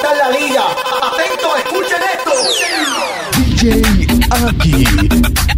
cortar la liga. Atentos, escuchen esto. DJ Aki.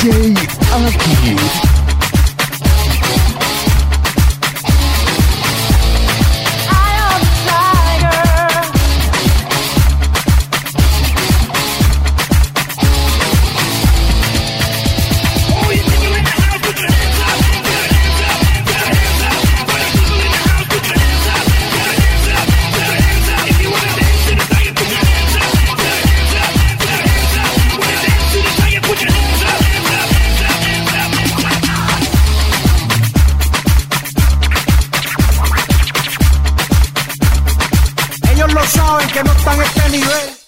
DJ Akif. saben que no están en este nivel.